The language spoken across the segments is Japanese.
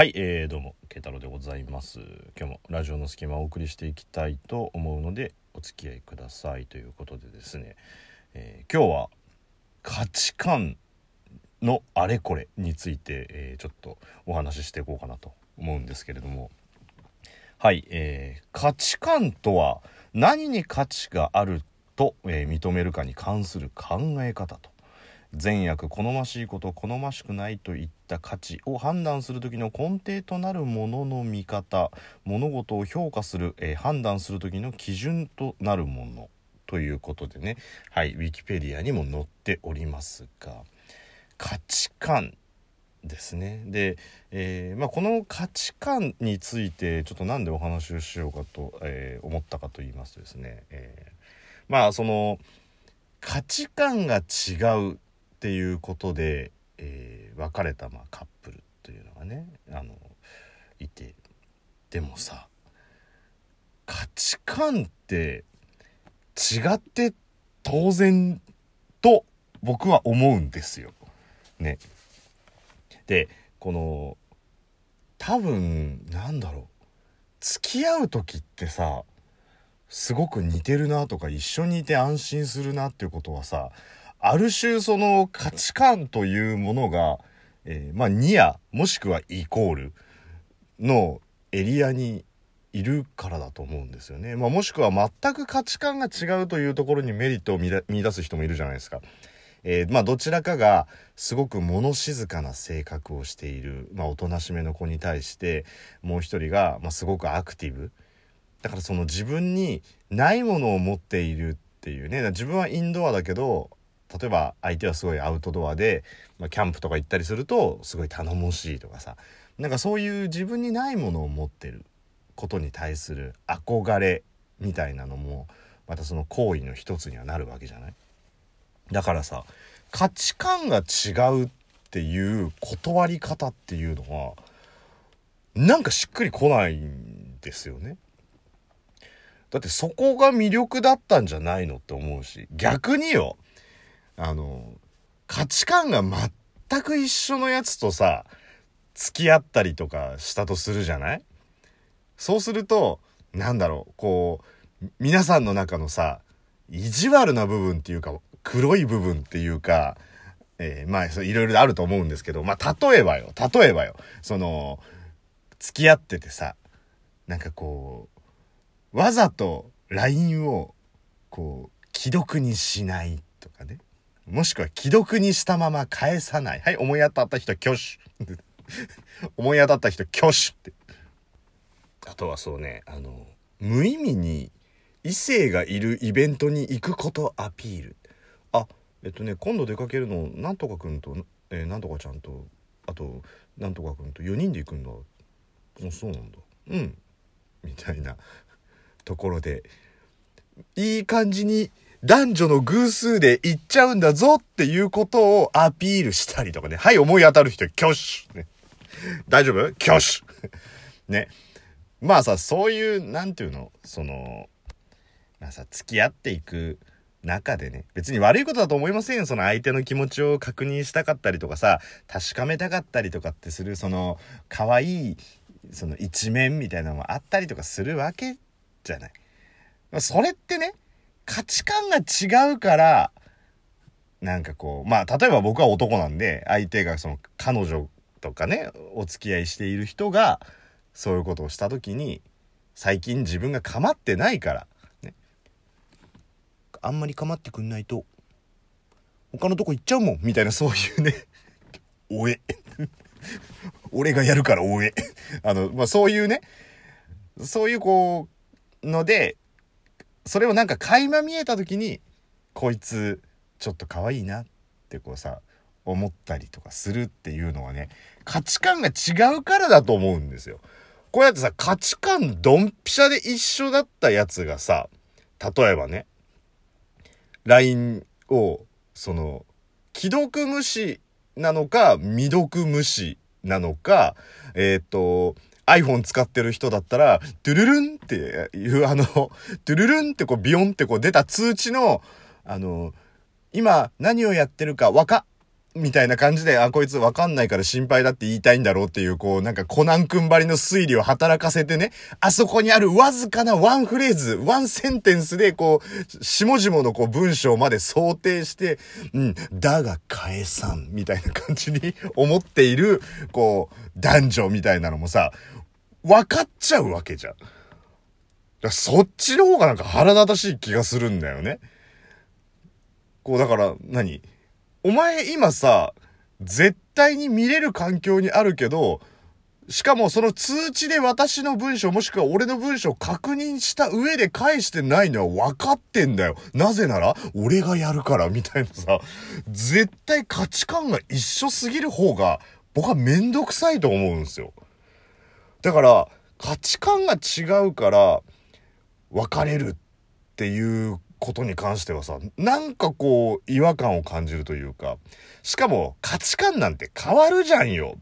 はい、えー、どうも、慶太郎でございます。今日もラジオの隙間をお送りしていきたいと思うので、お付き合いくださいということでですね、えー今日は価値観のあれこれについて、えーちょっとお話ししていこうかなと思うんですけれども、はい、えー価値観とは何に価値があると、え認めるかに関する考え方と。善悪好ましいこと好ましくないといった価値を判断する時の根底となるものの見方物事を評価する、えー判断する時の基準となるものということでね。はいウィキペディアにも載っておりますが。価値観ですね。で、えーまあ、この価値観についてちょっとなんでお話をしようかと、えー思ったかと言いますとですね、えーまあその価値観が違うっていうことで、えー別れたまあカップルというのがねあのいてでもさ価値観って違って当然と僕は思うんですよ。ね。でこの多分なんだろう付き合う時ってさすごく似てるなとか一緒にいて安心するなっていうことはさある種その価値観というものが、えーまあニアもしくはイコールのエリアにいるからだと思うんですよね。まあ、もしくは全く価値観が違うというところにメリットを見出す人もいるじゃないですか。えーまあどちらかがすごく物静かな性格をしている、まあ、おとなしめの子に対してもう一人が、まあ、すごくアクティブだからその自分にないものを持っているっていうね自分はインドアだけど例えば相手はすごいアウトドアで、まあ、キャンプとか行ったりするとすごい頼もしいとかさ。なんかそういう自分にないものを持ってることに対する憧れみたいなのもまたその行為の一つにはなるわけじゃない？だからさ価値観が違うっていう断り方っていうのはなんかしっくりこないんですよね。だってそこが魅力だったんじゃないのって思うし逆によ。あの価値観が全く一緒のやつとさ付き合ったりとかしたとするじゃない？そうするとなんだろうこう皆さんの中のさ意地悪な部分っていうか黒い部分っていうか、えーまあいろいろあると思うんですけどまあ例えばよ例えばよその付き合っててさなんかこうわざと LINE をこう既読にしないとかね。もしくは既読にしたまま返さない。はい思い当たった人挙手。思い当たった人挙手って。あとはそうねあの無意味に異性がいるイベントに行くことアピール。あえっとね今度出かけるのなんとかくんと、えーなんとかちゃんとあとなんとかくんと4人で行くんだ。あそうなんだ。うん。みたいなところでいい感じに男女の偶数で行っちゃうんだぞっていうことをアピールしたりとかね。はい、思い当たる人、挙手、ね、大丈夫？挙手 ね。まあさ、そういう、なんていうの？その、まあさ、付き合っていく中でね、別に悪いことだと思いませんよ。その相手の気持ちを確認したかったりとかさ、確かめたかったりとかってする、その、可愛い、その一面みたいなのもあったりとかするわけじゃない。それってね、価値観が違うから、なんかこう、まあ、例えば僕は男なんで、相手がその彼女とかね、お付き合いしている人が、そういうことをした時に、最近自分が構ってないから、ね。あんまり構ってくんないと、他のとこ行っちゃうもん、みたいなそういうね、おえ。俺がやるからおえ。あの、まあ、そういうね、そういうこう、ので、それをなんか垣間見えた時にこいつちょっと可愛いなってこうさ思ったりとかするっていうのはね価値観が違うからだと思うんですよ。これだってさ価値観ドンピシャで一緒だったやつがさ例えばね LINE をその既読無視なのか未読無視なのかえっ、と iPhone 使ってる人だったら、ドゥルルンっていうあの、ドゥルルンってこうビヨンってこう出た通知の、あの、今何をやってるかわか、みたいな感じで、あ、こいつわかんないから心配だって言いたいんだろうっていう、こう、なんかコナン君ばりの推理を働かせてね、あそこにあるわずかなワンフレーズ、ワンセンテンスで、こう、下々のこう文章まで想定して、うん、だが返さん、みたいな感じに思っている、こう、男女みたいなのもさ、分かっちゃうわけじゃん。そっちの方がなんか腹立たしい気がするんだよね。こう、だから何、お前今さ、絶対に見れる環境にあるけど、しかもその通知で私の文章もしくは俺の文章を確認した上で返してないのは分かってんだよ。なぜなら俺がやるからみたいなさ、絶対価値観が一緒すぎる方が僕はめんどくさいと思うんですよ。だから価値観が違うから別れるっていうことに関してはさ、なんかこう違和感を感じるというか、しかも価値観なんて変わるじゃんよ。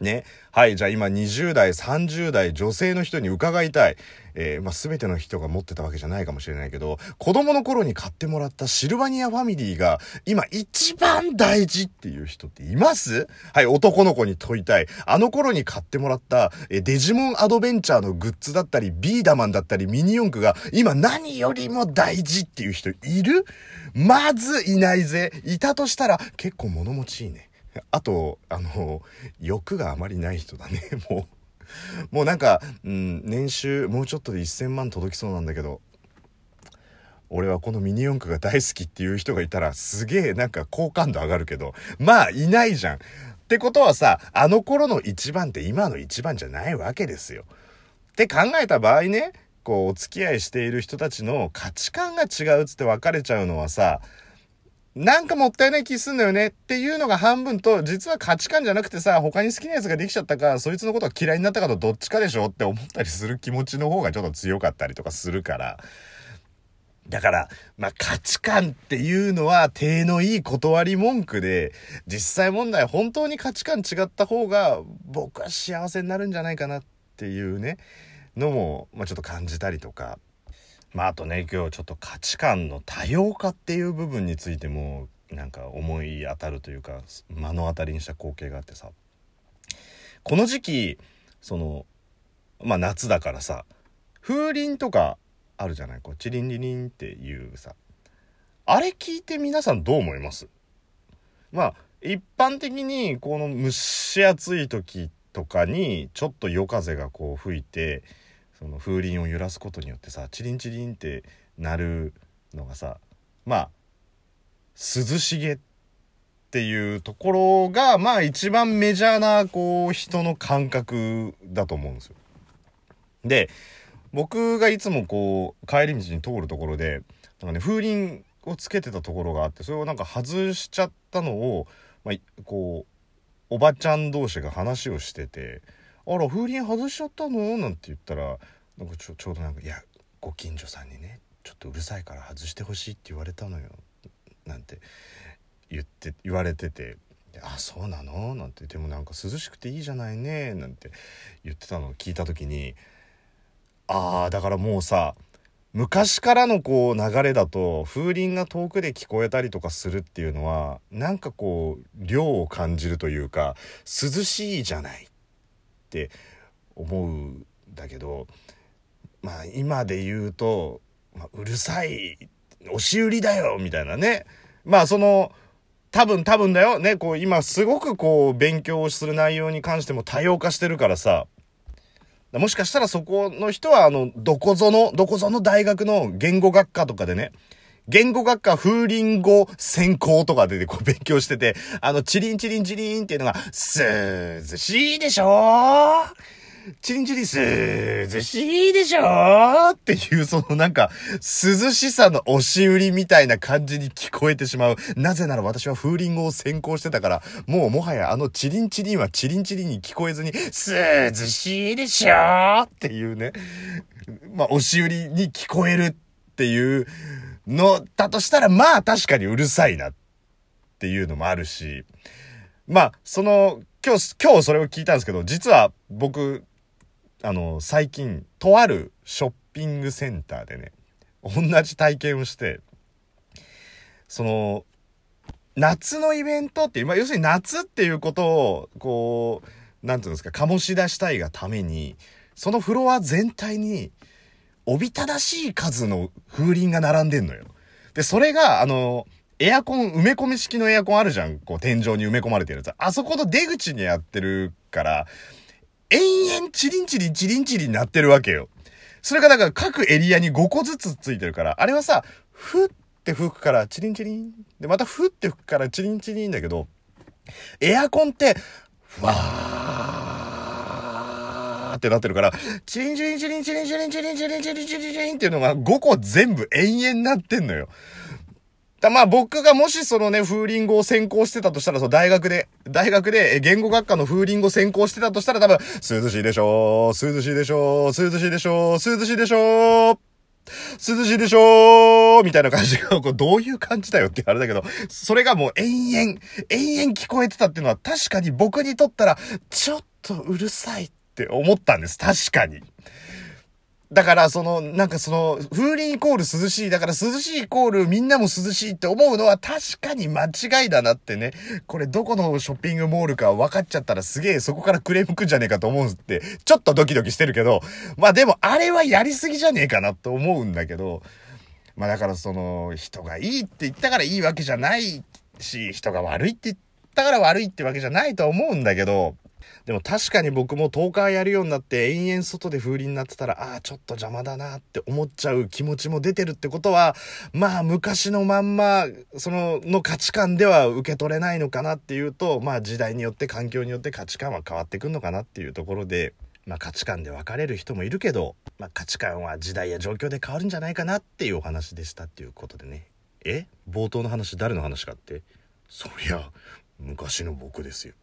ね。はい、じゃあ今20代、30代女性の人に伺いたい。えー、まあ、全ての人が持ってたわけじゃないかもしれないけど、子供の頃に買ってもらったシルバニアファミリーが今一番大事っていう人っています？はい、男の子に問いたい。あの頃に買ってもらった、えデジモンアドベンチャーのグッズだったり、ビーダマンだったり、ミニ四駆が今何よりも大事っていう人いる？まずいないぜ。いたとしたら結構物持ちいいね。あと、あの、欲があまりない人だね、もう。もうなんか、うん、年収もうちょっとで1000万届きそうなんだけど、俺はこのミニ四駆が大好きっていう人がいたらすげえなんか好感度上がるけど、まあいないじゃん。ってことはさ、あの頃の一番って今の一番じゃないわけですよ。って考えた場合ね、こうお付き合いしている人たちの価値観が違うっつって別れちゃうのはさ、なんかもったいない気すんだよねっていうのが半分と、実は価値観じゃなくてさ、他に好きなやつができちゃったか、そいつのことが嫌いになったかとどっちかでしょって思ったりする気持ちの方がちょっと強かったりとかするから。だから、まあ、価値観っていうのは、手のいい断り文句で、実際問題本当に価値観違った方が、僕は幸せになるんじゃないかなっていうね、のも、まあ、ちょっと感じたりとか。まああとね今日ちょっと価値観の多様化っていう部分についてもなんか思い当たるというか目の当たりにした光景があってさ。この時期そのまあ夏だからさ風鈴とかあるじゃない？こうチリンリリンっていうさ。あれ聞いて皆さんどう思います？まあ一般的にこの蒸し暑い時とかにちょっと夜風がこう吹いてその風鈴を揺らすことによってさチリンチリンって鳴るのがさまあ涼しげっていうところがまあ一番メジャーなこう人の感覚だと思うんですよ。で僕がいつもこう帰り道に通るところでなんかね風鈴をつけてたところがあってそれをなんか外しちゃったのを、まあ、こうおばちゃん同士が話をしててあら風鈴外しちゃったの?」なんて言ったらなんかちょちょうどなんか「いやご近所さんにねちょっとうるさいから外してほしいって言われたのよ」なんて言って言われてて「あそうなの?」なんて「でもなんか涼しくていいじゃないね」なんて言ってたのを聞いた時にああだからもうさ昔からのこう流れだと風鈴が遠くで聞こえたりとかするっていうのはなんかこう量を感じるというか涼しいじゃないって思うんだけどまあ今で言うと、まあ、うるさい押し売りだよみたいなね。まあその多分多分だよ。ねこう今すごくこう勉強する内容に関しても多様化してるからさ。もしかしたらそこの人はあのどこぞのどこぞの大学の言語学科とかでね言語学科風鈴語専攻とかでこう勉強してて、あの、チリンチリンチリンっていうのが、涼しいでしょーチリンチリン涼しいでしょーっていう、そのなんか、涼しさの押し売りみたいな感じに聞こえてしまう。なぜなら私は風鈴語を専攻してたから、もうもはやあのチリンチリンはチリンチリンに聞こえずに、涼しいでしょーっていうね。まあ、押し売りに聞こえるっていう、のだとしたら、まあ確かにうるさいなっていうのもあるし、まあ、その、今日、今日それを聞いたんですけど、実は僕、あの、最近、とあるショッピングセンターでね、同じ体験をして、その、夏のイベントって、まあ、要するに夏っていうことを、こう、なんていうんですか、醸し出したいがために、そのフロア全体に、おびただしい数の風鈴が並んでんのよ。で、それが、あの、エアコン、埋め込み式のエアコンあるじゃん。こう、天井に埋め込まれてるやつ。あそこの出口にやってるから、延々チリンチリンチリンチリンなってるわけよ。それがだから各エリアに5個ずつついてるから、あれはさ、ふって吹くからチリンチリン。で、またふって吹くからチリンチリンだけど、エアコンって、わーってなってるから、チリンチリンチリンチリンチリンチリンチリンチリンチリンチリンっていうのが5個全部延々なってんのよ。だまあ僕がもしそのね、風鈴語を専攻してたとしたら、そう大学で、大学で言語学科の風鈴語専攻してたとしたら多分、涼しいでしょう、涼しいでしょう、涼しいでしょう、涼しいでしょう、涼しいでしょうみたいな感じが、こうどういう感じだよってあれだけど、それがもう延々、延々聞こえてたっていうのは確かに僕にとったら、ちょっとうるさいって思ったんです。確かに。だから、その、なんかその、風鈴イコール涼しい。だから涼しいイコールみんなも涼しいって思うのは確かに間違いだなってね。これどこのショッピングモールか分かっちゃったらすげえそこからクレームくんじゃねえかと思うんって、ちょっとドキドキしてるけど、まあでもあれはやりすぎじゃねえかなと思うんだけど、まあだからその、人がいいって言ったからいいわけじゃないし、人が悪いって言ったから悪いってわけじゃないと思うんだけど、でも確かに僕も10日やるようになって延々外で風鈴になってたら、ああ、ちょっと邪魔だなって思っちゃう気持ちも出てるってことは、まあ昔のまんま、その、の価値観では受け取れないのかなっていうと、まあ時代によって環境によって価値観は変わってくんのかなっていうところで、まあ価値観で分かれる人もいるけど、まあ価値観は時代や状況で変わるんじゃないかなっていうお話でしたっていうことでね。え？冒頭の話誰の話かって？そりゃ、昔の僕ですよ。